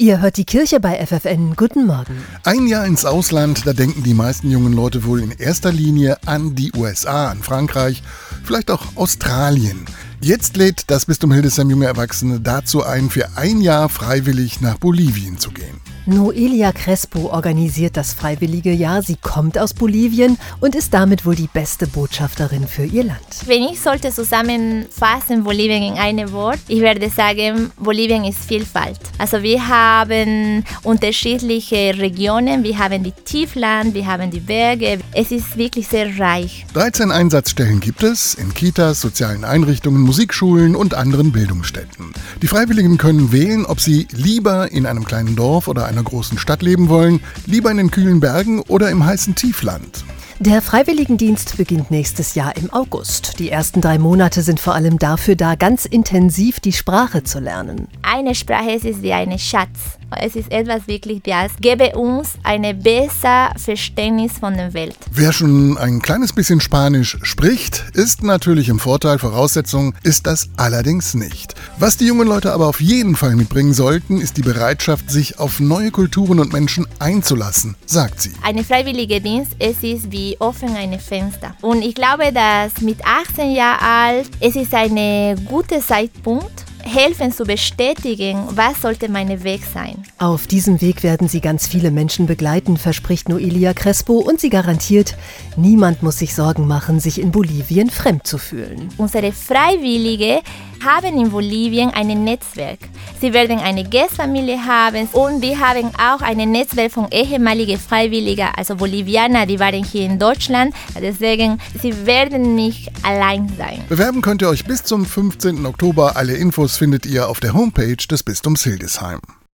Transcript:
Ihr hört die Kirche bei FFN. Guten Morgen. Ein Jahr ins Ausland, da denken die meisten jungen Leute wohl in erster Linie an die USA, an Frankreich, vielleicht auch Australien. Jetzt lädt das Bistum Hildesheim junge Erwachsene dazu ein, für ein Jahr freiwillig nach Bolivien zu gehen. Noelia Crespo organisiert das freiwillige Jahr. Sie kommt aus Bolivien und ist damit wohl die beste Botschafterin für ihr Land. Wenn ich sollte zusammenfassen Bolivien in einem Wort, ich werde sagen, Bolivien ist Vielfalt. Also wir haben unterschiedliche Regionen, wir haben die Tiefland, wir haben die Berge. Es ist wirklich sehr reich. 13 Einsatzstellen gibt es in Kitas, sozialen Einrichtungen, Musikschulen und anderen Bildungsstätten. Die Freiwilligen können wählen, ob sie lieber in einem kleinen Dorf oder einer großen Stadt leben wollen, lieber in den kühlen Bergen oder im heißen Tiefland. Der Freiwilligendienst beginnt nächstes Jahr im August. Die ersten drei Monate sind vor allem dafür da, ganz intensiv die Sprache zu lernen. Eine Sprache ist wie ein Schatz. Es ist etwas wirklich, das gebe uns ein besser Verständnis von der Welt. Wer schon ein kleines bisschen Spanisch spricht, ist natürlich im Vorteil. Voraussetzung ist das allerdings nicht. Was die jungen Leute aber auf jeden Fall mitbringen sollten, ist die Bereitschaft, sich auf neue Kulturen und Menschen einzulassen, sagt sie. Eine freiwillige Dienst, es ist wie offen ein Fenster. Und ich glaube, dass mit 18 Jahren alt, es ist ein guter Zeitpunkt, helfen zu bestätigen, was sollte mein Weg sein. Auf diesem Weg werden Sie ganz viele Menschen begleiten, verspricht Noelia Crespo und sie garantiert, niemand muss sich Sorgen machen, sich in Bolivien fremd zu fühlen. Unsere Freiwillige haben in Bolivien ein Netzwerk. Sie werden eine Gastfamilie haben und wir haben auch ein Netzwerk von ehemaligen Freiwilligen, also Bolivianer, die waren hier in Deutschland. Deswegen, sie werden nicht allein sein. Bewerben könnt ihr euch bis zum 15. Oktober. Alle Infos findet ihr auf der Homepage des Bistums Hildesheim.